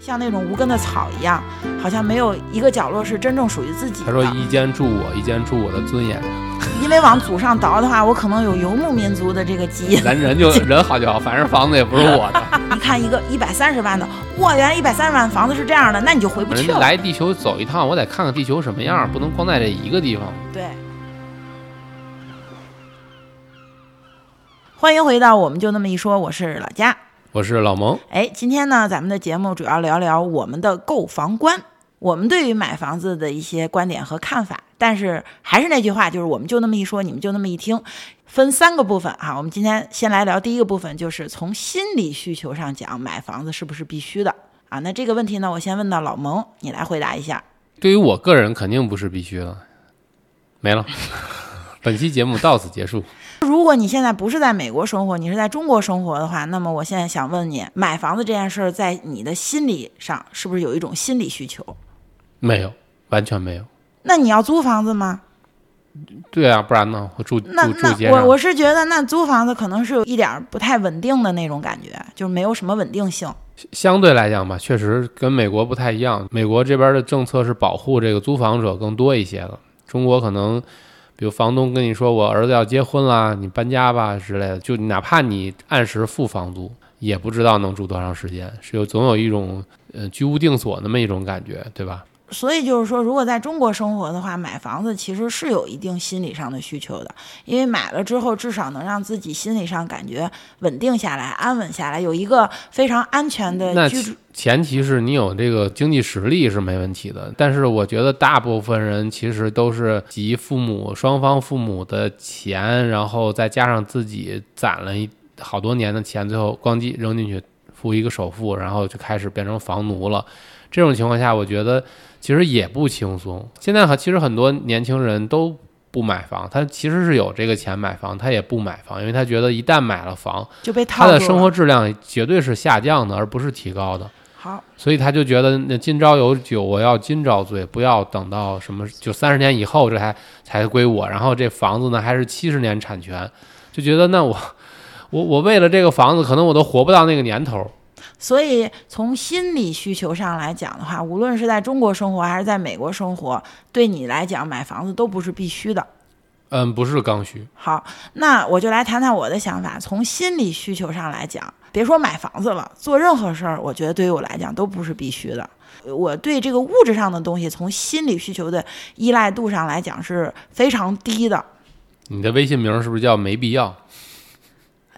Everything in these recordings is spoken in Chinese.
像那种无根的草一样，好像没有一个角落是真正属于自己的。他说：“一间住我，一间住我的尊严。因为往祖上倒的话，我可能有游牧民族的这个基因。咱人就 人好就好，反正房子也不是我的。你看一个一百三十万的，哇，原来一百三十万房子是这样的，那你就回不去了。人来地球走一趟，我得看看地球什么样，不能光在这一个地方。对。欢迎回到我们就那么一说，我是老佳。我是老蒙，哎，今天呢，咱们的节目主要聊聊我们的购房观，我们对于买房子的一些观点和看法。但是还是那句话，就是我们就那么一说，你们就那么一听，分三个部分哈。我们今天先来聊第一个部分，就是从心理需求上讲，买房子是不是必须的啊？那这个问题呢，我先问到老蒙，你来回答一下。对于我个人，肯定不是必须的。没了，本期节目到此结束。如果你现在不是在美国生活，你是在中国生活的话，那么我现在想问你，买房子这件事儿，在你的心理上是不是有一种心理需求？没有，完全没有。那你要租房子吗？对啊，不然呢？我住那住街我我是觉得，那租房子可能是有一点不太稳定的那种感觉，就是没有什么稳定性。相对来讲吧，确实跟美国不太一样。美国这边的政策是保护这个租房者更多一些的，中国可能。比如房东跟你说我儿子要结婚啦，你搬家吧之类的，就哪怕你按时付房租，也不知道能住多长时间，是有总有一种呃居无定所那么一种感觉，对吧？所以就是说，如果在中国生活的话，买房子其实是有一定心理上的需求的，因为买了之后，至少能让自己心理上感觉稳定下来、安稳下来，有一个非常安全的居住。前提是你有这个经济实力是没问题的，但是我觉得大部分人其实都是集父母双方父母的钱，然后再加上自己攒了一好多年的钱，最后咣叽扔进去付一个首付，然后就开始变成房奴了。这种情况下，我觉得。其实也不轻松。现在其实很多年轻人都不买房，他其实是有这个钱买房，他也不买房，因为他觉得一旦买了房，就被他的生活质量绝对是下降的，而不是提高的。好，所以他就觉得那今朝有酒我要今朝醉，不要等到什么就三十年以后这才才归我。然后这房子呢还是七十年产权，就觉得那我我我为了这个房子，可能我都活不到那个年头。所以，从心理需求上来讲的话，无论是在中国生活还是在美国生活，对你来讲买房子都不是必须的。嗯，不是刚需。好，那我就来谈谈我的想法。从心理需求上来讲，别说买房子了，做任何事儿，我觉得对于我来讲都不是必须的。我对这个物质上的东西，从心理需求的依赖度上来讲是非常低的。你的微信名是不是叫没必要？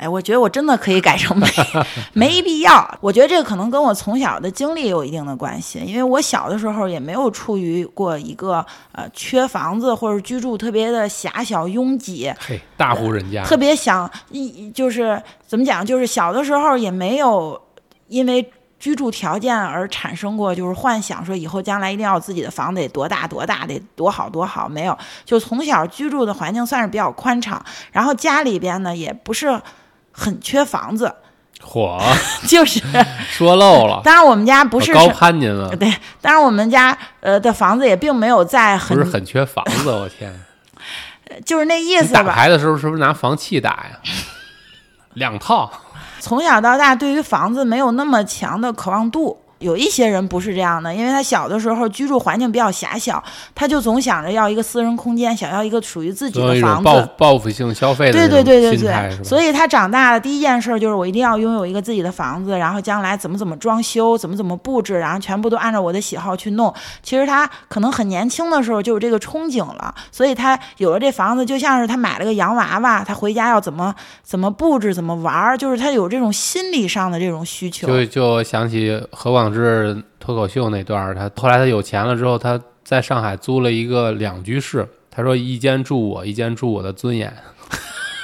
哎，我觉得我真的可以改成没 没必要。我觉得这个可能跟我从小的经历有一定的关系，因为我小的时候也没有处于过一个呃缺房子或者居住特别的狭小拥挤，嘿，大户人家，特别想一就是怎么讲，就是小的时候也没有因为居住条件而产生过就是幻想说以后将来一定要自己的房子得多大多大得多好多好，没有，就从小居住的环境算是比较宽敞，然后家里边呢也不是。很缺房子，火，就是 说漏了。当然我们家不是高攀您了，对，当然我们家呃的房子也并没有在很不是很缺房子，我天，就是那意思吧。打牌的时候是不是拿房契打呀？两套。从小到大，对于房子没有那么强的渴望度。有一些人不是这样的，因为他小的时候居住环境比较狭小，他就总想着要一个私人空间，想要一个属于自己的房子。报报复性消费的对对对对对，所以他长大了第一件事就是我一定要拥有一个自己的房子，然后将来怎么怎么装修，怎么怎么布置，然后全部都按照我的喜好去弄。其实他可能很年轻的时候就有这个憧憬了，所以他有了这房子，就像是他买了个洋娃娃，他回家要怎么怎么布置，怎么玩，就是他有这种心理上的这种需求。就就想起何广。是脱口秀那段他后来他有钱了之后，他在上海租了一个两居室。他说：“一间住我，一间住我的尊严。”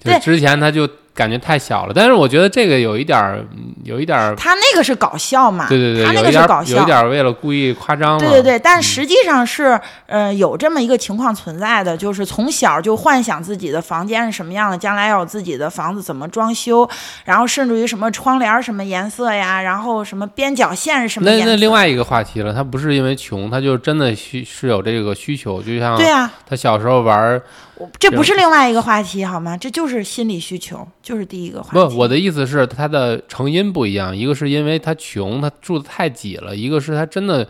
就之前他就。感觉太小了，但是我觉得这个有一点儿，有一点儿。他那个是搞笑嘛？对对对，他那个是搞笑，有点儿为了故意夸张。对对对，但实际上是，呃，有这么一个情况存在的，就是从小就幻想自己的房间是什么样的，将来要有自己的房子怎么装修，然后甚至于什么窗帘什么颜色呀，然后什么边角线是什么颜色。那那另外一个话题了，他不是因为穷，他就真的需是有这个需求，就像对呀，他小时候玩。这不是另外一个话题好吗？这就是心理需求。就是第一个话题不，我的意思是它的成因不一样，一个是因为他穷，他住的太挤了；一个是他真的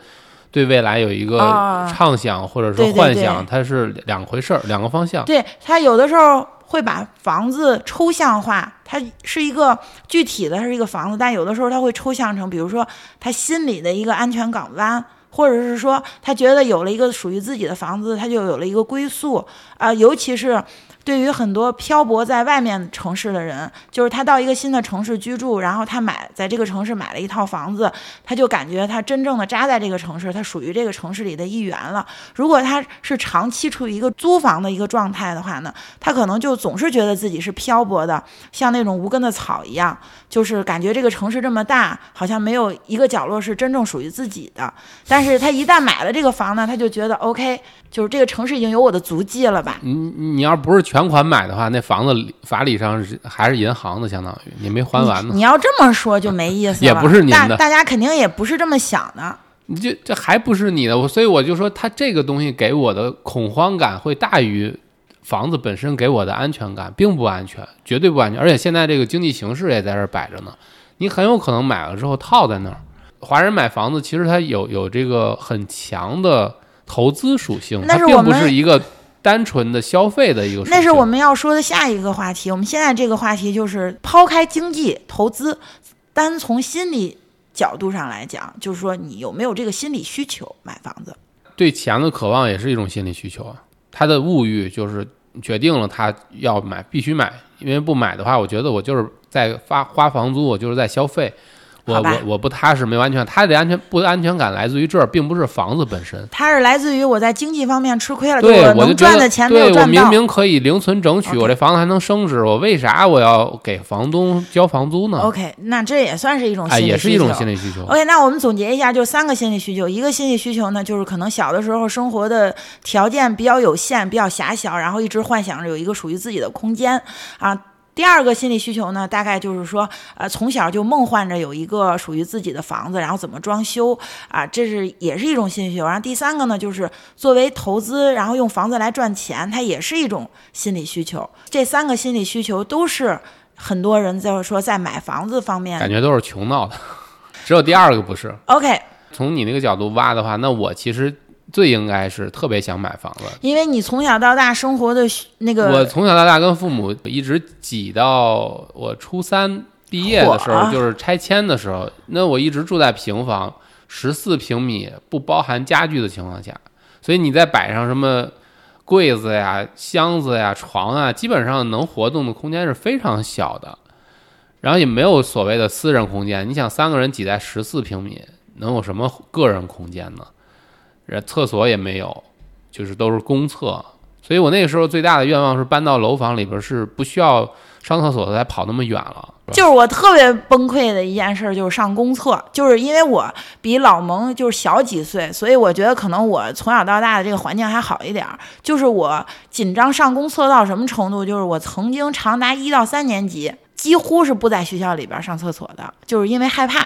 对未来有一个啊畅想或者说幻想，它是两回事儿，两个方向。对他有的时候会把房子抽象化，它是一个具体的，是一个房子，但有的时候他会抽象成，比如说他心里的一个安全港湾。或者是说，他觉得有了一个属于自己的房子，他就有了一个归宿。啊、尤其是对于很多漂泊在外面城市的人，就是他到一个新的城市居住，然后他买在这个城市买了一套房子，他就感觉他真正的扎在这个城市，他属于这个城市里的一员了。如果他是长期处于一个租房的一个状态的话呢，他可能就总是觉得自己是漂泊的，像那种无根的草一样，就是感觉这个城市这么大，好像没有一个角落是真正属于自己的。但是他一旦买了这个房呢，他就觉得 OK，就是这个城市已经有我的足迹了吧？你你要不是全款买的话，那房子法理上是还是银行的，相当于你没还完呢你。你要这么说就没意思了，也不是您的大大家肯定也不是这么想的。你这这还不是你的，我所以我就说，它这个东西给我的恐慌感会大于房子本身给我的安全感，并不安全，绝对不安全。而且现在这个经济形势也在这儿摆着呢，你很有可能买了之后套在那儿。华人买房子其实它有有这个很强的投资属性，它并不是一个单纯的消费的一个。那是我们要说的下一个话题。我们现在这个话题就是抛开经济投资，单从心理角度上来讲，就是说你有没有这个心理需求买房子？对钱的渴望也是一种心理需求啊。他的物欲就是决定了他要买，必须买，因为不买的话，我觉得我就是在发花房租，我就是在消费。我我我不踏实，没有安全感。他的安全不安全感来自于这儿，并不是房子本身。他是来自于我在经济方面吃亏了，就对，我能赚的钱没对我有赚到。明明可以零存整取，我这房子还能升值，我为啥我要给房东交房租呢？OK，那这也算是一种哎，心理需求。也是一种心理需求。OK，那我们总结一下，就三个心理需求。一个心理需求呢，就是可能小的时候生活的条件比较有限、比较狭小，然后一直幻想着有一个属于自己的空间啊。第二个心理需求呢，大概就是说，呃，从小就梦幻着有一个属于自己的房子，然后怎么装修啊，这是也是一种心理需求。然后第三个呢，就是作为投资，然后用房子来赚钱，它也是一种心理需求。这三个心理需求都是很多人在说在买房子方面感觉都是穷闹的，只有第二个不是。OK，从你那个角度挖的话，那我其实最应该是特别想买房子。因为你从小到大生活的需那个，我从小到大跟父母一直挤到我初三毕业的时候，就是拆迁的时候，那我一直住在平房，十四平米不包含家具的情况下，所以你再摆上什么柜子呀、箱子呀、床啊，基本上能活动的空间是非常小的，然后也没有所谓的私人空间。你想三个人挤在十四平米，能有什么个人空间呢？人厕所也没有，就是都是公厕。所以我那个时候最大的愿望是搬到楼房里边，是不需要上厕所再跑那么远了。就是我特别崩溃的一件事，就是上公厕，就是因为我比老蒙就是小几岁，所以我觉得可能我从小到大的这个环境还好一点儿。就是我紧张上公厕到什么程度，就是我曾经长达一到三年级几乎是不在学校里边上厕所的，就是因为害怕。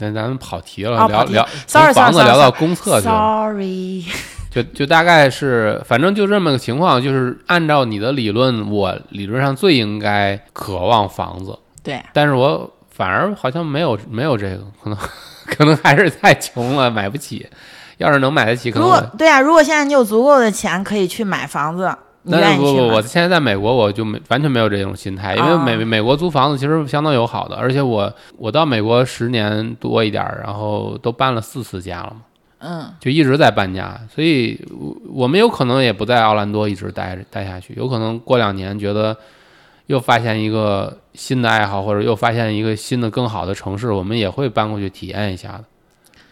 那咱们跑题了，哦聊聊 Sorry，从房子聊到公厕去了，Sorry，就就大概是，反正就这么个情况，就是按照你的理论，我理论上最应该渴望房子，对，但是我反而好像没有没有这个，可能可能还是太穷了，买不起。要是能买得起，可如能如果对啊，如果现在你有足够的钱可以去买房子，你但愿意去是不不，我？现在在美国，我就没完全没有这种心态，因为啊美美国租房子其实相当友好的，而且我我到美国十年多一点儿，然后都搬了四次家了嘛，嗯，就一直在搬家，所以我我们有可能也不在奥兰多一直待着待下去，有可能过两年觉得又发现一个新的爱好，或者又发现一个新的更好的城市，我们也会搬过去体验一下的，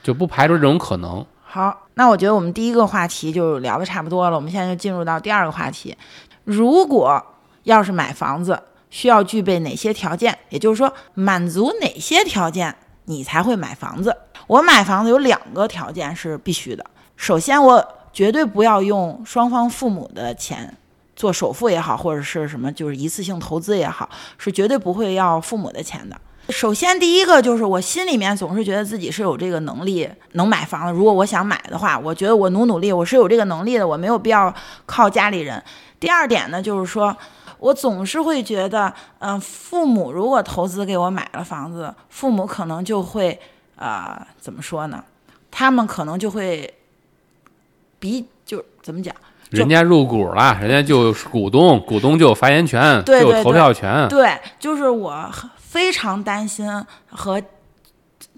就不排除这种可能。好，那我觉得我们第一个话题就聊的差不多了，我们现在就进入到第二个话题。如果要是买房子，需要具备哪些条件？也就是说，满足哪些条件你才会买房子？我买房子有两个条件是必须的。首先，我绝对不要用双方父母的钱做首付也好，或者是什么就是一次性投资也好，是绝对不会要父母的钱的。首先，第一个就是我心里面总是觉得自己是有这个能力能买房的。如果我想买的话，我觉得我努努力，我是有这个能力的，我没有必要靠家里人。第二点呢，就是说我总是会觉得，嗯、父母如果投资给我买了房子，父母可能就会，呃，怎么说呢？他们可能就会比就怎么讲？就人家入股了，人家就是股东，股东就有发言权，对对就有投票权，对，就是我非常担心和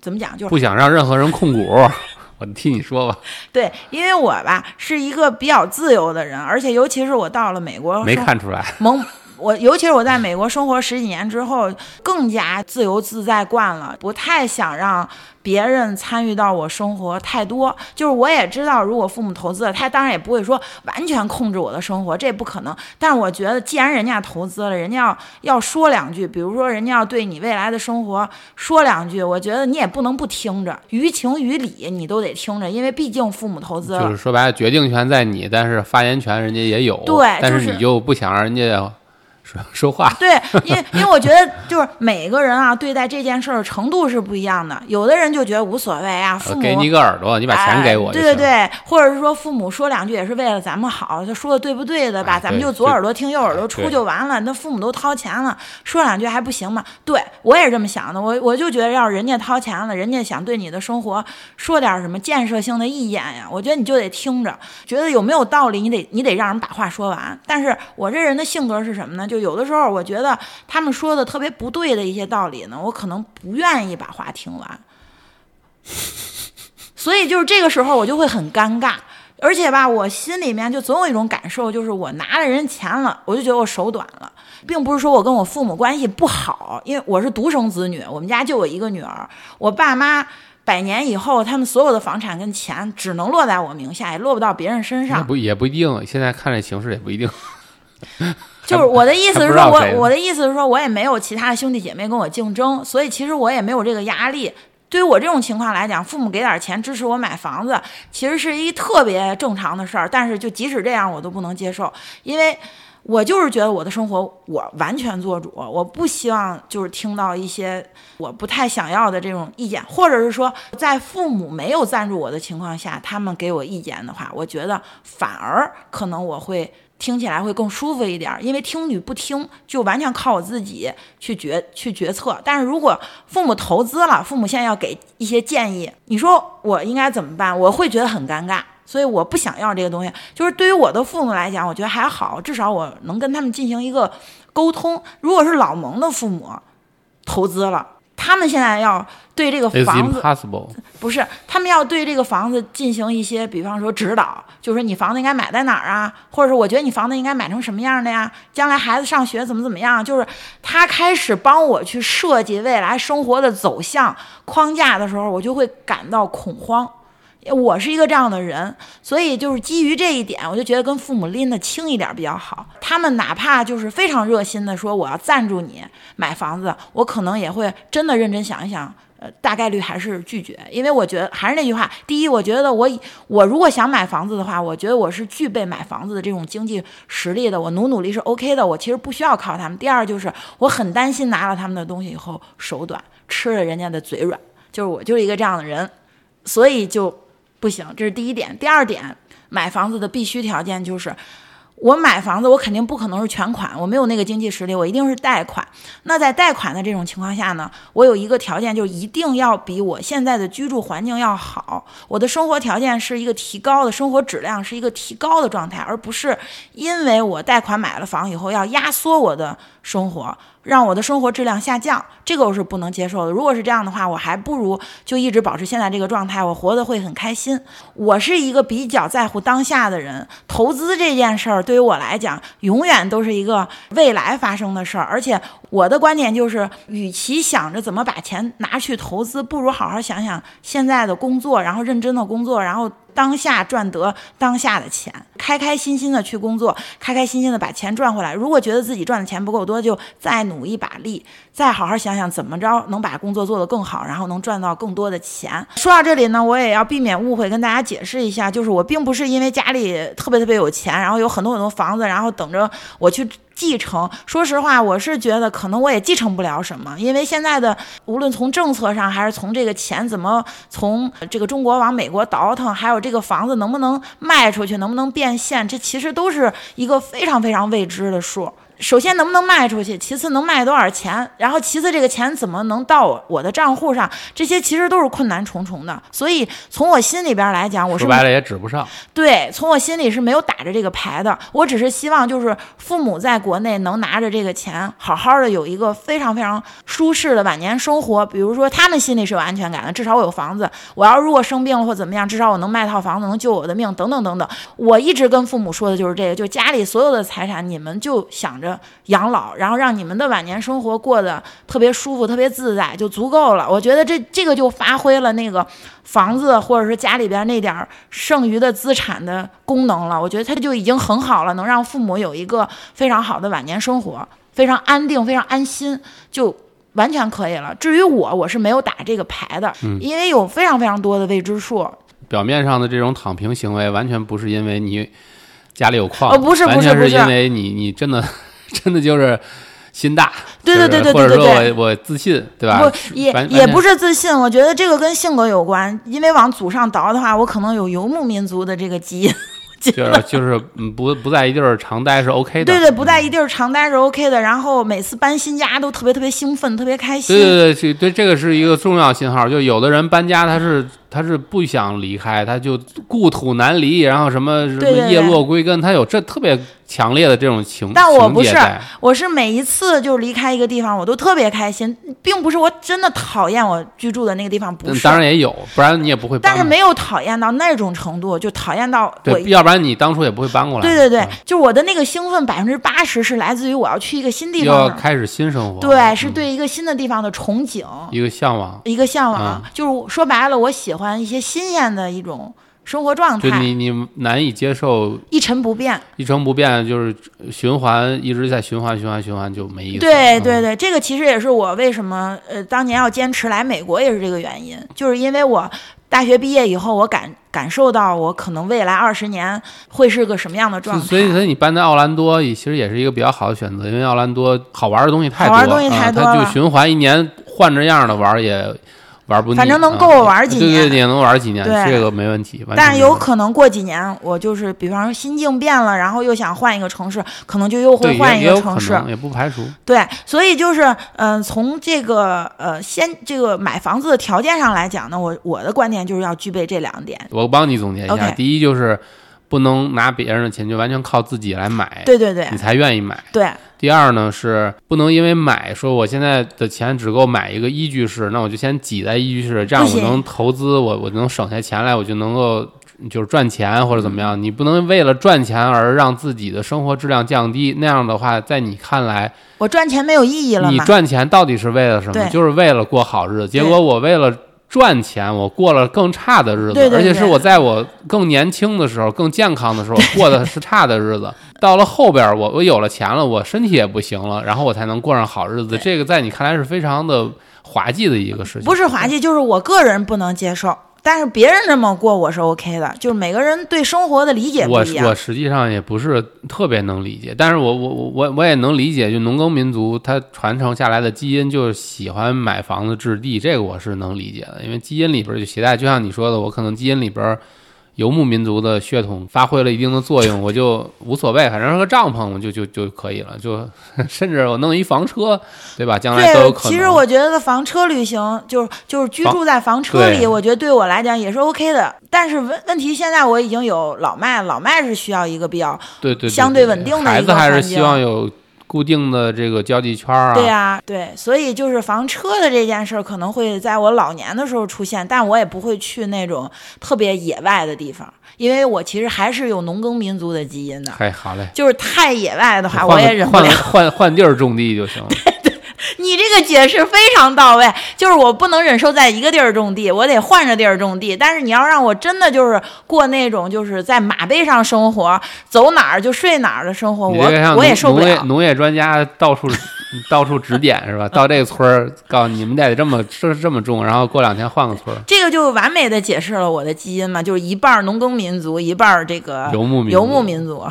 怎么讲，就是不想让任何人控股。我替你说吧，对，因为我吧是一个比较自由的人，而且尤其是我到了美国，没看出来。蒙我，尤其是我在美国生活十几年之后，更加自由自在惯了，不太想让别人参与到我生活太多。就是我也知道，如果父母投资了，他当然也不会说完全控制我的生活，这不可能。但是我觉得，既然人家投资了，人家要要说两句，比如说人家要对你未来的生活说两句，我觉得你也不能不听着，于情于理你都得听着，因为毕竟父母投资了。就是说白了，决定权在你，但是发言权人家也有。对但是但你就不想让人家说 说话。对，因为因为我觉得就是每个人啊，对待这件事儿程度是不一样的。有的人就觉得无所谓啊，父母我给你一个耳朵，你把钱给我。对对对，或者是说父母说两句也是为了咱们好，他说的对不对的吧？哎咱们就左耳朵听右耳朵出就完了。那父母都掏钱了，说两句还不行吗？对我也是这么想的。我我就觉得，要人家掏钱了，人家想对你的生活说点什么建设性的意见呀，我觉得你就得听着，觉得有没有道理，你得你得让人把话说完。但是我这人的性格是什么呢？就有的时候我觉得他们说的特别不对的一些道理呢，我可能不愿意把话听完。所以就是这个时候我就会很尴尬，而且吧，我心里面就总有一种感受，就是我拿了人钱了，我就觉得我手短了，并不是说我跟我父母关系不好，因为我是独生子女，我们家就我一个女儿，我爸妈。百年以后，他们所有的房产跟钱只能落在我名下，也落不到别人身上。不也不一定，现在看这形势也不一定。就是我的意思是说，我我的意思是说，我也没有其他的兄弟姐妹跟我竞争，所以其实我也没有这个压力。对于我这种情况来讲，父母给点钱支持我买房子，其实是一特别正常的事儿。但是就即使这样，我都不能接受，因为我就是觉得我的生活我完全做主，我不希望就是听到一些我不太想要的这种意见，或者是说在父母没有赞助我的情况下，他们给我意见的话，我觉得反而可能我会。听起来会更舒服一点，因为听与不听就完全靠我自己去决去决策。但是如果父母投资了，父母现在要给一些建议，你说我应该怎么办？我会觉得很尴尬，所以我不想要这个东西。就是对于我的父母来讲，我觉得还好，至少我能跟他们进行一个沟通。如果是老蒙的父母投资了，他们现在要对这个房子。不是，他们要对这个房子进行一些，比方说指导，就是说你房子应该买在哪儿啊，或者是我觉得你房子应该买成什么样的呀？将来孩子上学怎么怎么样？就是他开始帮我去设计未来生活的走向框架的时候，我就会感到恐慌。我是一个这样的人，所以就是基于这一点，我就觉得跟父母拎得轻一点比较好。他们哪怕就是非常热心的说我要赞助你买房子，我可能也会真的认真想一想，呃，大概率还是拒绝，因为我觉得还是那句话，第一，我觉得我我如果想买房子的话，我觉得我是具备买房子的这种经济实力的，我努努力是 OK 的，我其实不需要靠他们。第二就是我很担心拿了他们的东西以后手短，吃了人家的嘴软，就是我就是一个这样的人，所以就不行，这是第一点。第二点，买房子的必须条件就是。我买房子，我肯定不可能是全款，我没有那个经济实力，我一定是贷款。那在贷款的这种情况下呢，我有一个条件，就一定要比我现在的居住环境要好，我的生活条件是一个提高的生活质量是一个提高的状态，而不是因为我贷款买了房以后要压缩我的生活，让我的生活质量下降，这个我是不能接受的。如果是这样的话，我还不如就一直保持现在这个状态，我活得会很开心。我是一个比较在乎当下的人，投资这件事儿对于我来讲，永远都是一个未来发生的事儿。而且我的观点就是，与其想着怎么把钱拿去投资，不如好好想想现在的工作，然后认真的工作，然后。当下赚得当下的钱，开开心心的去工作，开开心心的把钱赚回来。如果觉得自己赚的钱不够多，就再努一把力，再好好想想怎么着能把工作做得更好，然后能赚到更多的钱。说到这里呢，我也要避免误会，跟大家解释一下，就是我并不是因为家里特别特别有钱，然后有很多很多房子，然后等着我去。继承，说实话，我是觉得可能我也继承不了什么，因为现在的无论从政策上，还是从这个钱怎么从这个中国往美国倒腾，还有这个房子能不能卖出去，能不能变现，这其实都是一个非常非常未知的数。首先能不能卖出去，其次能卖多少钱，然后其次这个钱怎么能到我的账户上，这些其实都是困难重重的。所以从我心里边来讲，我是说白了也指不上。对，从我心里是没有打着这个牌的。我只是希望就是父母在国内能拿着这个钱，好好的有一个非常非常舒适的晚年生活。比如说他们心里是有安全感的，至少我有房子。我要如果生病了或怎么样，至少我能卖套房子，能救我的命，等等等等。我一直跟父母说的就是这个，就家里所有的财产，你们就想着。养老，然后让你们的晚年生活过得特别舒服、特别自在，就足够了。我觉得这这个就发挥了那个房子或者是家里边那点剩余的资产的功能了。我觉得它就已经很好了，能让父母有一个非常好的晚年生活，非常安定、非常安心，就完全可以了。至于我，我是没有打这个牌的，因为有非常非常多的未知数。表面上的这种躺平行为，完全不是因为你家里有矿，哦，不是，完全是因为你你真的。真的就是心大，对对对对对对对，或者说我我自信，对吧？不也也不是自信，我觉得这个跟性格有关。因为往祖上倒的话，我可能有游牧民族的这个基因。就是就是不不在一地儿常待是 OK 的，对对，不在一地儿常待是 OK 的。然后每次搬新家都特别特别兴奋，特别开心。对对对，对这个是一个重要信号。就有的人搬家他是。他是不想离开，他就故土难离，然后什么什么叶落归根，他有这特别强烈的这种情但我不是，我是每一次就离开一个地方，我都特别开心，并不是我真的讨厌我居住的那个地方，不是。当然也有，不然你也不会。但是没有讨厌到那种程度，就讨厌到我。要不然你当初也不会搬过来。对对对，就我的那个兴奋百分之八十是来自于我要去一个新地方，要开始新生活。对，是对一个新的地方的憧憬，一个向往，一个向往。就是说白了，我喜欢一些新鲜。的一种生活状态，就你你难以接受一成不变，一成不变就是循环一直在循环循环循环就没意思。对对对，这个其实也是我为什么呃当年要坚持来美国也是这个原因，就是因为我大学毕业以后，我感感受到我可能未来二十年会是个什么样的状态。所以，所以你搬到奥兰多其实也是一个比较好的选择，因为奥兰多好玩的东西太多，好玩东西太多了，它就循环一年换着样的玩也。玩不腻，反正能够我玩几年，对对，也能玩几年，这个没问题。但是有可能过几年，我就是比方说心境变了，然后又想换一个城市，可能就又会换一个城市，也不排除。对，所以就是，嗯，从这个呃，先这个买房子的条件上来讲呢，我我的观点就是要具备这两点。我帮你总结一下，第一就是不能拿别人的钱，就完全靠自己来买，对对对，你才愿意买。对。第二呢是不能因为买说我现在的钱只够买一个一居室，那我就先挤在一居室，这样我能投资，我我能省下钱来，我就能够就是赚钱或者怎么样。你不能为了赚钱而让自己的生活质量降低，那样的话，在你看来，我赚钱没有意义了。你赚钱到底是为了什么？就是为了过好日子。结果我为了。赚钱，我过了更差的日子，而且是我在我更年轻的时候、更健康的时候 过的是差的日子。到了后边，我我有了钱了，我身体也不行了，然后我才能过上好日子。这个在你看来是非常的滑稽的一个事情，不是滑稽，就是我个人不能接受。但是别人这么过我是 OK 的，就是每个人对生活的理解不一样。我我实际上也不是特别能理解，但是我我我我也能理解，就农耕民族他传承下来的基因就是喜欢买房子置地，这个我是能理解的，因为基因里边就携带，就像你说的，我可能基因里边。游牧民族的血统发挥了一定的作用，我就无所谓，反正是个帐篷，我就就就可以了，就 甚至我弄一房车，对吧？将来都有可能。其实我觉得房车旅行，就是就是居住在房车里，我觉得对我来讲也是 OK 的。但是问问题，现在我已经有老麦，老麦是需要一个比较对对相对稳定的孩子还是希望有。固定的这个交际圈啊，对呀，对，所以就是房车的这件事儿可能会在我老年的时候出现，但我也不会去那种特别野外的地方，因为我其实还是有农耕民族的基因的。哎，好嘞，就是太野外的话，我也忍不了。换换换地儿种地就行了。你这个解释非常到位，就是我不能忍受在一个地儿种地，我得换着地儿种地。但是你要让我真的就是过那种就是在马背上生活，走哪儿就睡哪儿的生活，我我也受不了。农业专家到处 到处指点是吧？到这个村儿，告诉你们得这么这这么种，然后过两天换个村儿。这个就完美的解释了我的基因嘛，就是一半农耕民族，一半这个游牧游牧民族，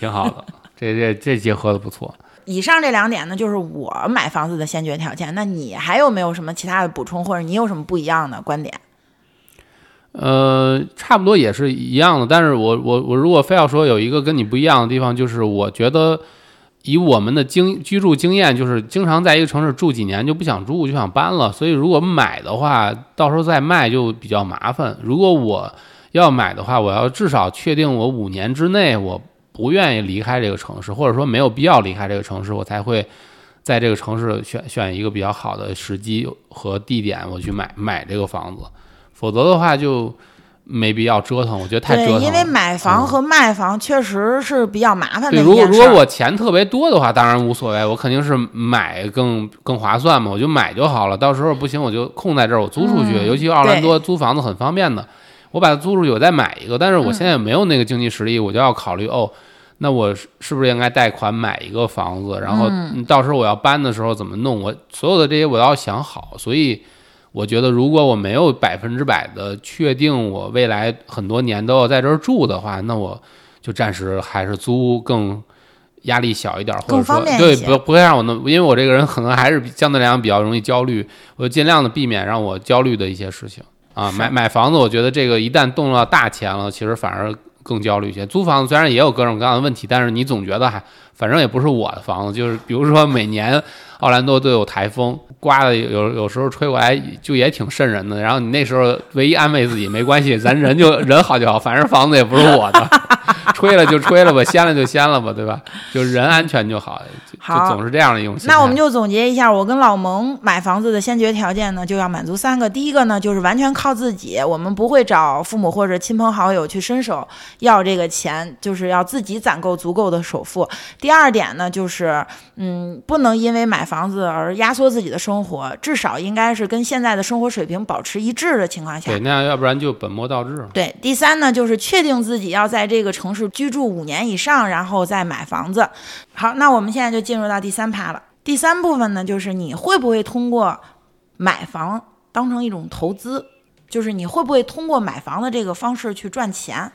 挺好的。这这这结合的不错。以上这两点呢，就是我买房子的先决条件。那你还有没有什么其他的补充，或者你有什么不一样的观点？呃，差不多也是一样的。但是我我我如果非要说有一个跟你不一样的地方，就是我觉得，以我们的经居住经验，就是经常在一个城市住几年就不想住，就想搬了。所以如果买的话，到时候再卖就比较麻烦。如果我要买的话，我要至少确定我五年之内我不愿意离开这个城市，或者说没有必要离开这个城市，我才会在这个城市选选一个比较好的时机和地点，我去买买这个房子。否则的话就。没必要折腾，我觉得太折腾了。因为买房和卖房确实是比较麻烦的对，如果如果我钱特别多的话，当然无所谓，我肯定是买更更划算嘛，我就买就好了。到时候不行，我就空在这儿，我租出去。尤其奥兰多租房子很方便的，我把它租出去，我再买一个。但是我现在也没有那个经济实力，我就要考虑哦，那我是不是应该贷款买一个房子？然后到时候我要搬的时候怎么弄？我所有的这些我要想好，所以。我觉得，如果我没有百分之百的确定我未来很多年都要在这儿住的话，那我就暂时还是租更压力小一点，或者说对不不会让我那，因为我这个人可能还是相对来讲比较容易焦虑，我尽量的避免让我焦虑的一些事情啊。买买房子，我觉得这个一旦动到大钱了，其实反而更焦虑一些。租房子虽然也有各种各样的问题，但是你总觉得还反正也不是我的房子，就是比如说每年。奥兰多都有台风，刮的有有时候吹过来就也挺瘆人的。然后你那时候唯一安慰自己，没关系，咱人就人好就好，反正房子也不是我的，吹了就吹了吧，掀了就掀了吧，对吧？就人安全就好，就总是这样的用心。那我们就总结一下，我跟老蒙买房子的先决条件呢，就要满足三个。第一个呢，就是完全靠自己，我们不会找父母或者亲朋好友去伸手要这个钱，就是要自己攒够足够的首付。第二点呢，就是嗯，不能因为买。房子而压缩自己的生活，至少应该是跟现在的生活水平保持一致的情况下。对，那样要不然就本末倒置。对，第三呢，就是确定自己要在这个城市居住五年以上，然后再买房子。好，那我们现在就进入到第三趴了。第三部分呢，就是你会不会通过买房当成一种投资？就是你会不会通过买房的这个方式去赚钱？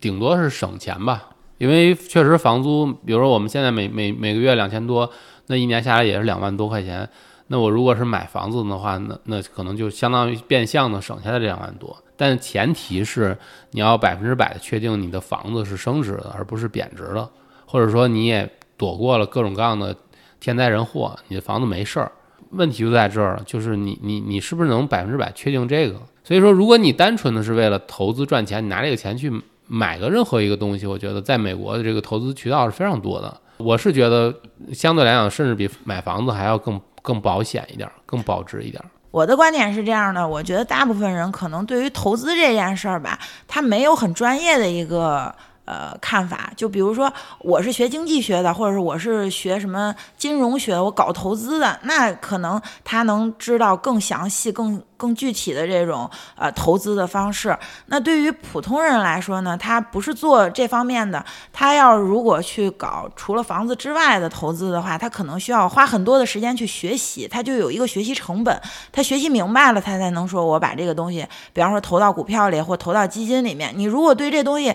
顶多是省钱吧，因为确实房租，比如说我们现在每每每个月两千多。那一年下来也是两万多块钱，那我如果是买房子的话，那那可能就相当于变相的省下来这两万多。但前提是你要百分之百的确定你的房子是升值的，而不是贬值的，或者说你也躲过了各种各样的天灾人祸，你的房子没事儿。问题就在这儿，就是你你你是不是能百分之百确定这个？所以说，如果你单纯的是为了投资赚钱，你拿这个钱去买个任何一个东西，我觉得在美国的这个投资渠道是非常多的。我是觉得，相对来讲，甚至比买房子还要更更保险一点，更保值一点。我的观点是这样的，我觉得大部分人可能对于投资这件事儿吧，他没有很专业的一个。呃，看法就比如说，我是学经济学的，或者是我是学什么金融学，我搞投资的，那可能他能知道更详细、更更具体的这种呃投资的方式。那对于普通人来说呢，他不是做这方面的，他要如果去搞除了房子之外的投资的话，他可能需要花很多的时间去学习，他就有一个学习成本。他学习明白了，他才能说我把这个东西，比方说投到股票里或投到基金里面。你如果对这东西，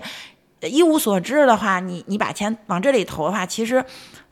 一无所知的话，你你把钱往这里投的话，其实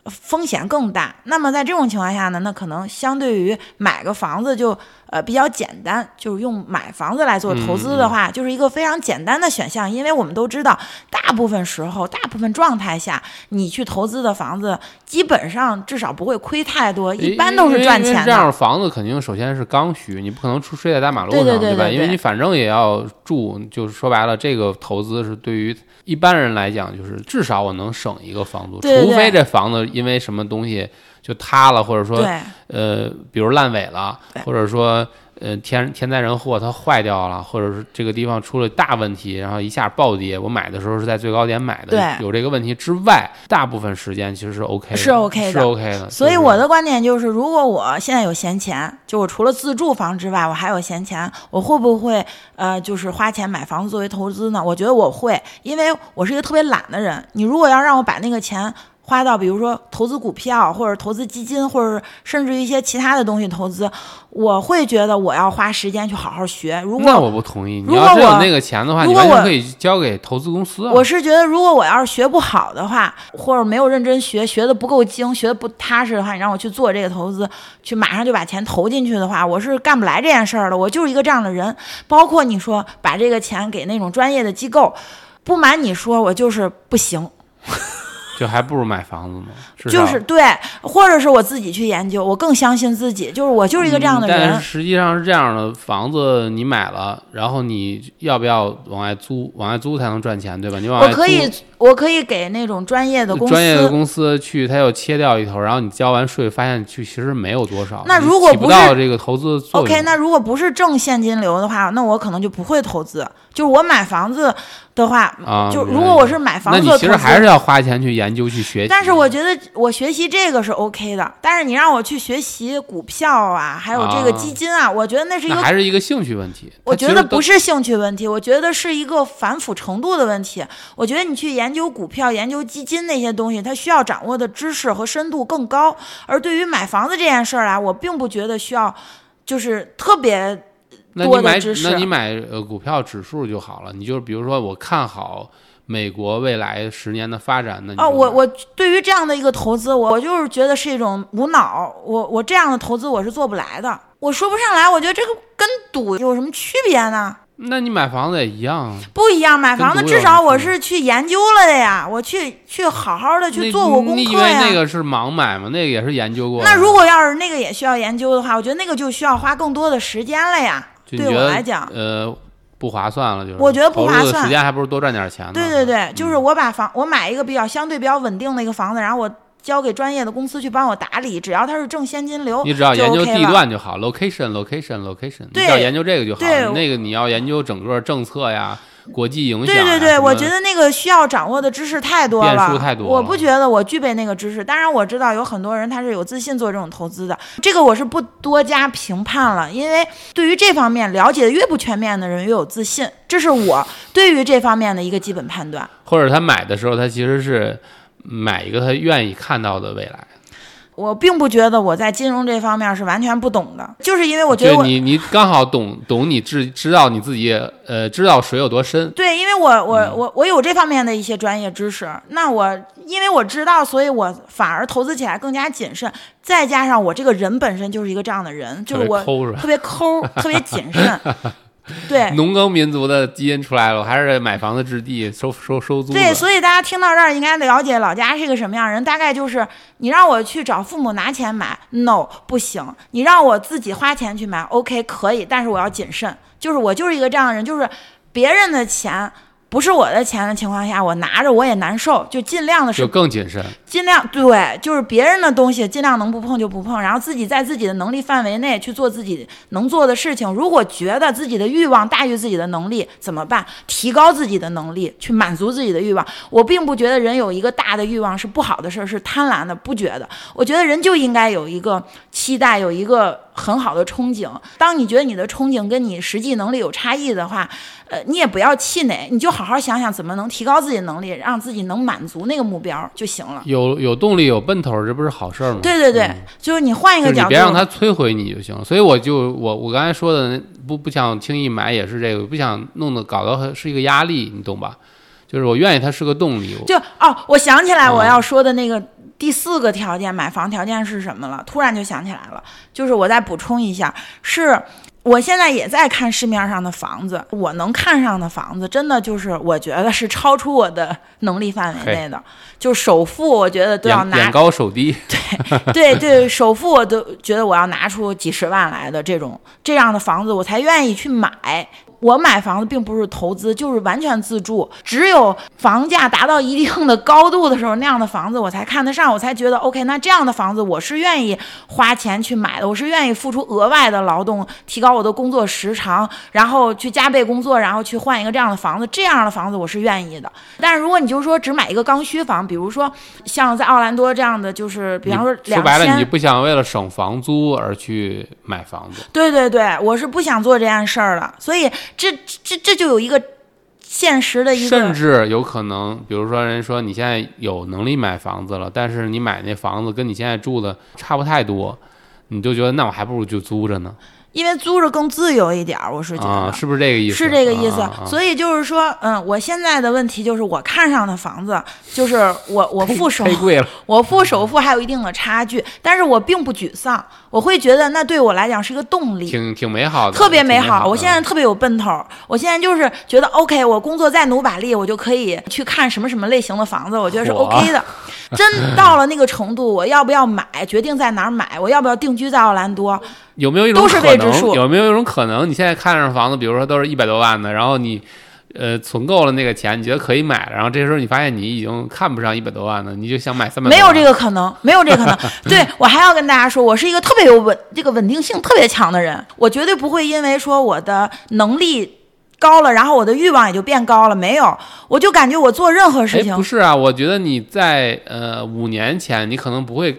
风险更大。那么在这种情况下呢，那可能相对于买个房子就。呃，比较简单，就是用买房子来做投资的话，就是一个非常简单的选项。因为我们都知道，大部分时候、大部分状态下，你去投资的房子，基本上至少不会亏太多，一般都是赚钱的。这样房子肯定首先是刚需，你不可能出睡在大马路上，对吧？因为你反正也要住，就是说白了，这个投资是对于一般人来讲，就是至少我能省一个房租，除非这房子因为什么东西。就塌了，或者说，呃，比如烂尾了，或者说，呃，天天灾人祸它坏掉了，或者是这个地方出了大问题，然后一下暴跌。我买的时候是在最高点买的，有这个问题之外，大部分时间其实是 OK，是 OK 的，是 OK 的。所以我的观点就是，如果我现在有闲钱，就我除了自住房之外，我还有闲钱，我会不会呃，就是花钱买房子作为投资呢？我觉得我会，因为我是一个特别懒的人。你如果要让我把那个钱。花到比如说投资股票，或者投资基金，或者甚至一些其他的东西投资，我会觉得我要花时间去好好学。如果那我不同意，你要真有那个钱的话，你完全可以交给投资公司。我是觉得，如果我要是学不好的话，或者没有认真学，学的不够精，学的不踏实的话，你让我去做这个投资，去马上就把钱投进去的话，我是干不来这件事儿的。我就是一个这样的人。包括你说把这个钱给那种专业的机构，不瞒你说，我就是不行。就还不如买房子呢。就是对，或者是我自己去研究，我更相信自己，就是我就是一个这样的嗯但人。是实际上是这样的，房子你买了，然后你要不要往外租？往外租才能赚钱，对吧？你往外租我可以，我可以给那种专业的公司，专业的公司去，他又切掉一头，然后你交完税，发现去其实没有多少。那如果不是到这个投资 OK，那如果不是正现金流的话，那我可能就不会投资。就是我买房子的话，啊，就如果我是买房那你子做，其实还是要花钱去研究去学习。但是我觉得我学习这个是 OK 的。但是你让我去学习股票啊，还有这个啊基金啊，我觉得那是一个还是一个兴趣问题。我觉得不是兴趣问题，我觉得是一个反腐程度的问题。我觉得你去研究股票、研究基金那些东西，它需要掌握的知识和深度更高。而对于买房子这件事儿来，我并不觉得需要，就是特别那你买多的知识那你买呃股票指数就好了。你就是比如说我看好美国未来十年的发展，那你啊，就买我我对于这样的一个投资，我我就是觉得是一种无脑。我我这样的投资我是做不来的，我说不上来。我觉得这个跟赌有什么区别呢？那你买房子也一样啊。不一样，买房子至少我是去研究了的呀，我去去好好的去做过功你以为课呀。那个是盲买吗？那个也是研究过。那如果要是那个也需要研究的话，我觉得那个就需要花更多的时间了呀。对我来讲，呃，不划算了，就是我觉得不划算时间还不如多赚点钱呢。对对对，就是嗯我把房，我买一个比较相对比较稳定的一个房子，然后我交给专业的公司去帮我打理，只要它是挣现金流，你只要研究地段就好，location location location，你对只要研究这个就好。那个你要研究整个政策呀、国际影响呀。对对对，我觉得那个需要掌握的知识太多了，变数太多了我不觉得我具备那个知识。当然我知道有很多人他是有自信做这种投资的，这个我是不多加评判了，因为对于这方面了解的越不全面的人越有自信，这是我对于这方面的一个基本判断。或者他买的时候，他其实是买一个他愿意看到的未来。我并不觉得我在金融这方面是完全不懂的，就是因为我觉得我你你刚好懂懂你知知道你自己呃知道水有多深。对，因为我我嗯我我有这方面的一些专业知识，那我因为我知道，所以我反而投资起来更加谨慎。再加上我这个人本身就是一个这样的人，就是我特别抠，特别谨慎。对农耕民族的基因出来了，我还是买房子置地收收收租对，的。所以大家听到这儿应该了解老家是一个什么样的人，大概就是你让我去找父母拿钱买，no 不行；你让我自己花钱去买，OK 可以，但是我要谨慎。就是我就是一个这样的人，就是别人的钱。不是我的钱的情况下，我拿着我也难受，就尽量的是就更谨慎，尽量对，就是别人的东西尽量能不碰就不碰，然后自己在自己的能力范围内去做自己能做的事情。如果觉得自己的欲望大于自己的能力，怎么办？提高自己的能力，去满足自己的欲望。我并不觉得人有一个大的欲望是不好的事儿，是贪婪的，不觉得。我觉得人就应该有一个期待，有一个很好的憧憬。当你觉得你的憧憬跟你实际能力有差异的话，呃，你也不要气馁，你就好好想想怎么能提高自己的能力，让自己能满足那个目标就行了。有有有动力有奔头，这不是好事儿吗？对对对，嗯就是你换一个角度，别让它摧毁你就行了。所以我就我我刚才说的不不想轻易买也是这个，不想弄得搞得是一个压力，你懂吧？就是我愿意它是个动力。就哦，我想起来嗯我要说的那个第四个条件，买房条件是什么了？突然就想起来了，就是我再补充一下，是我现在也在看市面上的房子，我能看上的房子，真的就是我觉得是超出我的能力范围内的，就首付我觉得都要拿眼眼高手低，对对对，首付我都觉得我要拿出几十万来的这种这样的房子，我才愿意去买。我买房子并不是投资，就是完全自住。只有房价达到一定的高度的时候，那样的房子我才看得上，我才觉得 OK。那这样的房子我是愿意花钱去买的，我是愿意付出额外的劳动，提高我的工作时长，然后去加倍工作，然后去换一个这样的房子。这样的房子我是愿意的。但是如果你就说只买一个刚需房，比如说像在奥兰多这样的，就是比方说说两白了，你，不想为了省房租而去买房子。对对对，我是不想做这件事儿了。所以这这这就有一个现实的一个，甚至有可能，比如说人说你现在有能力买房子了，但是你买那房子跟你现在住的差不太多，你就觉得那我还不如就租着呢。因为租着更自由一点儿，我是觉得。啊，是不是这个意思？是这个意思，所以就是说，嗯，我现在的问题就是，我看上的房子，就是我我付首太贵了。我付首付还有一定的差距，但是我并不沮丧，我会觉得那对我来讲是一个动力。挺挺美好的，特别美挺好。我现在特别有奔头儿，我现在就是觉得 OK，我工作再努把力，我就可以去看什么什么类型的房子，我觉得是 OK 的。真到了那个程度，我要不要买，决定在哪儿买，我要不要定居在奥兰多，有没有一种都是可能？未知数有没有一种可能？你现在看上房子，比如说都是一百多万的，然后你呃存够了那个钱，你觉得可以买了，然后这时候你发现你已经看不上一百多万的，你就想买三百。没有这个可能，没有这个可能。对我还要跟大家说，我是一个特别有稳这个稳定性特别强的人，我绝对不会因为说我的能力高了，然后我的欲望也就变高了。没有，我就感觉我做任何事哎，情不是啊，我觉得你在呃五年前，你可能不会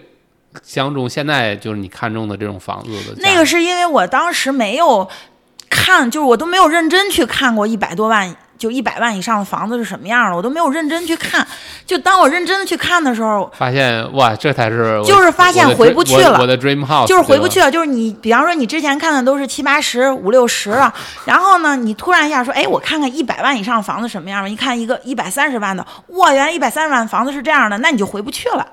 相中现在就是你看中的这种房子的那个是因为我当时没有看，就是我都没有认真去看过一百多万。就一百万以上的房子是什么样的，我都没有认真去看。就当我认真的去看的时候，发现哇，这才是就是发现回不去了我的 dream house 就是回不去。了。就是你，比方说你之前看的都是七八十、五六十了，然后呢，你突然一下说，哎，我看看一百万以上的房子什么样吧。一看一个一百三十万的，哇，原来一百三十万房子是这样的，那你就回不去了，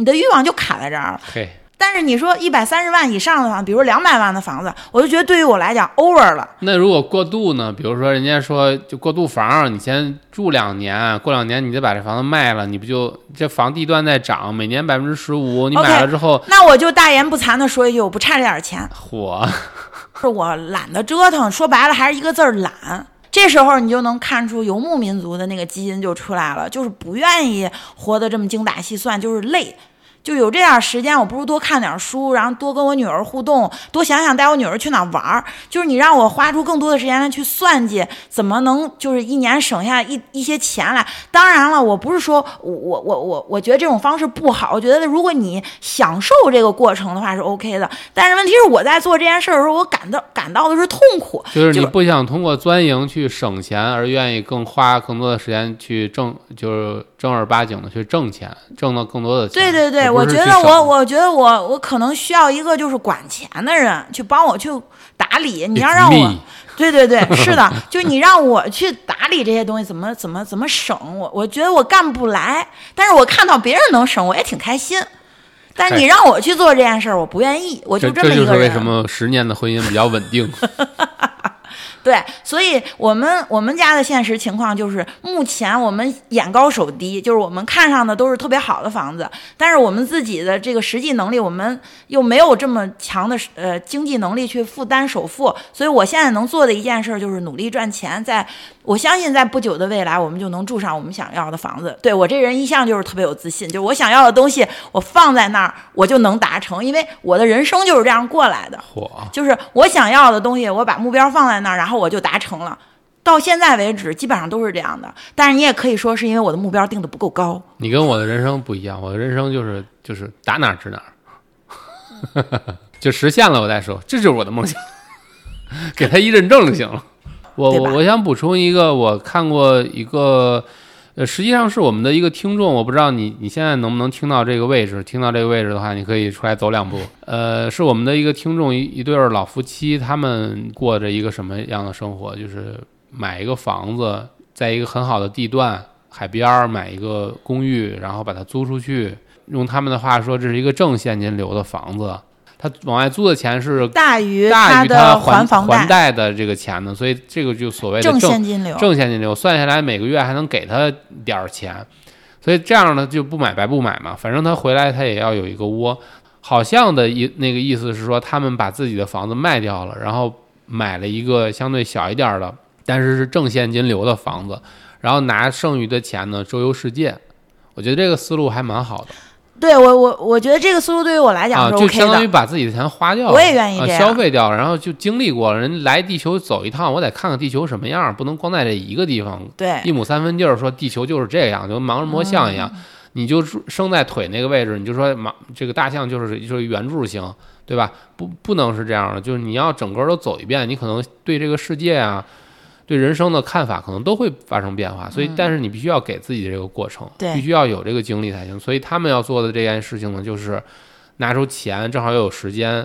你的欲望就卡在这儿了。嘿，但是你说一百三十万以上的房，比如两百万的房子，我就觉得对于我来讲 over 了。那如果过渡呢？比如说人家说就过渡房，你先住两年，过两年你再把这房子卖了，你不就这房地段在涨，每年百分之十五，你买了之后，那我就大言不惭的说一句，我不差这点钱，火，是 我懒得折腾。说白了还是一个字儿懒。这时候你就能看出游牧民族的那个基因就出来了，就是不愿意活得这么精打细算，就是累。就有这点时间，我不如多看点书，然后多跟我女儿互动，多想想带我女儿去哪玩儿。就是你让我花出更多的时间来去算计，怎么能就是一年省下一一些钱来。当然了，我不是说我我我我我觉得这种方式不好，我觉得如果你享受这个过程的话是 OK 的。但是问题是我在做这件事儿的时候，我感到感到的是痛苦。就是你不想通过钻营去省钱，而愿意更花更多的时间去挣，就是正儿八经的去挣钱，挣到更多的钱。对对对，我觉得我我觉得我我可能需要一个就是管钱的人去帮我去打理。你要让我对对对，是的，就你让我去打理这些东西，怎么怎么怎么省，我我觉得我干不来。但是我看到别人能省，我也挺开心。但你让我去做这件事儿，我不愿意，我就这么一个人。这就是为什么十年的婚姻比较稳定。对，所以我们我们家的现实情况就是，目前我们眼高手低，就是我们看上的都是特别好的房子，但是我们自己的这个实际能力，我们又没有这么强的呃经济能力去负担首付，所以我现在能做的一件事就是努力赚钱，在我相信在不久的未来，我们就能住上我们想要的房子。对我这人一向就是特别有自信，就是我想要的东西，我放在那儿我就能达成，因为我的人生就是这样过来的。嚯，就是我想要的东西，我把目标放在那儿，然后我就达成了。到现在为止，基本上都是这样的。但是你也可以说是因为我的目标定的不够高。你跟我的人生不一样，我的人生就是就是打哪儿指哪儿，就实现了我再说，这就是我的梦想，给他一认证就行了。我我我想补充一个，我看过一个，呃，实际上是我们的一个听众，我不知道你你现在能不能听到这个位置，听到这个位置的话，你可以出来走两步。呃，是我们的一个听众，一一对老夫妻，他们过着一个什么样的生活？就是买一个房子，在一个很好的地段，海边儿买一个公寓，然后把它租出去。用他们的话说，这是一个正现金流的房子。他往外租的钱是大于大于的他还房还贷的这个钱呢，所以这个就所谓的正正现金流。正现金流，算下来每个月还能给他点儿钱，所以这样呢就不买白不买嘛，反正他回来他也要有一个窝。好像的意那个意思是说，他们把自己的房子卖掉了，然后买了一个相对小一点儿的，但是是正现金流的房子，然后拿剩余的钱呢周游世界。我觉得这个思路还蛮好的对我我我觉得这个速度对于我来讲啊，是就 OK 相当于。把自己的钱花掉了，我也愿意消费掉了，然后就经历过了。人来地球走一趟，我得看看地球什么样，不能光在这一个地方对一亩三分地儿说地球就是这样，就盲人摸象一样。嗯你就生在腿那个位置，你就说马这个大象就是就是圆柱形，对吧？不不能是这样的，就是你要整个都走一遍，你可能对这个世界啊，对人生的看法可能都会发生变化。所以，但是你必须要给自己这个过程，必须要有这个经历才行。所以他们要做的这件事情呢，就是拿出钱，正好又有时间。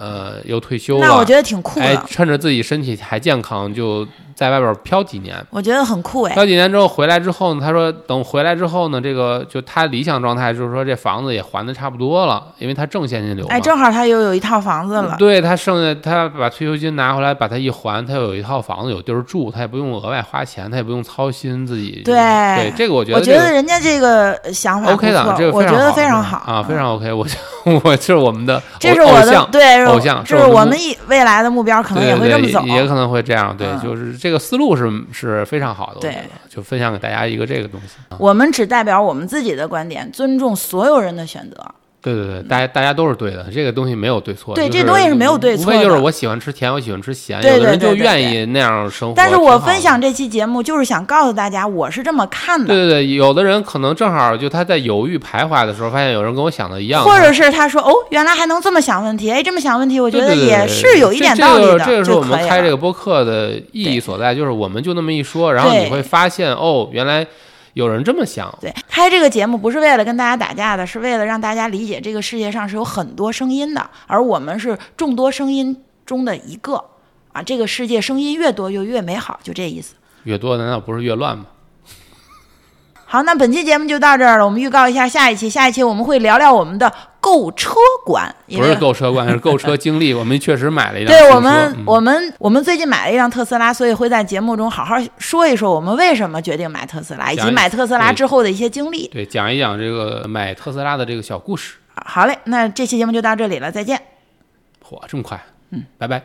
呃，又退休了，那我觉得挺酷哎的，，趁着自己身体还健康，就在外边漂几年。我觉得很酷哎。漂几年之后回来之后呢，他说等回来之后呢，这个就他理想状态就是说这房子也还的差不多了，因为他挣现金流嘛。哎，正好他又有一套房子了，对他剩下他把退休金拿回来，把它一还，他又有一套房子有地儿住，他也不用额外花钱，他也不用操心自己。对对，这个我觉得、这个、觉得人家这个想法 OK 的，这个我觉得非常常好啊，非常 OK 我。我这是我们的这是我的偶偶像，对偶像这是我们一未来的目标，可能也会这么走。也也可能会这样。对，嗯就是这个思路是是非常好的，我对就分享给大家一个这个东西。啊我们只代表我们自己的观点，尊重所有人的选择。对对对，大家大家都是对的，这个东西没有对错。对就是这东西是没有对错无非就是我喜欢吃甜，我喜欢吃咸，对有的人就愿意那样生活。但是我分享这期节目，就是想告诉大家，我是这么看的。对对对，有的人可能正好就他在犹豫徘徊的时候，发现有人跟我想的一样，或者是他说哦，原来还能这么想问题，哎，这么想问题，我我觉得也是有一点道理的，这个是我们。开这个播客的意义所在，就是我们就那么一说，然后你会发现哦，原来有人这么想。对，开这个节目不是为了跟大家打架的，是为了让大家理解这个世界上是有很多声音的，而我们是众多声音中的一个啊。这个世界声音越多就越美好，就这意思。越多难道不是越乱吗？好，那本期节目就到这儿了。我们预告一下下一期，下一期我们会聊聊我们的购车观，不是购车观，是购车经历。我们确实买了一辆。对我们，嗯我们我们最近买了一辆特斯拉，所以会在节目中好好说一说我们为什么决定买特斯拉，以及买特斯拉之后的一些经历。对讲一讲这个买特斯拉的这个小故事。好嘞，那这期节目就到这里了，再见。嚯，这么快？嗯，拜拜。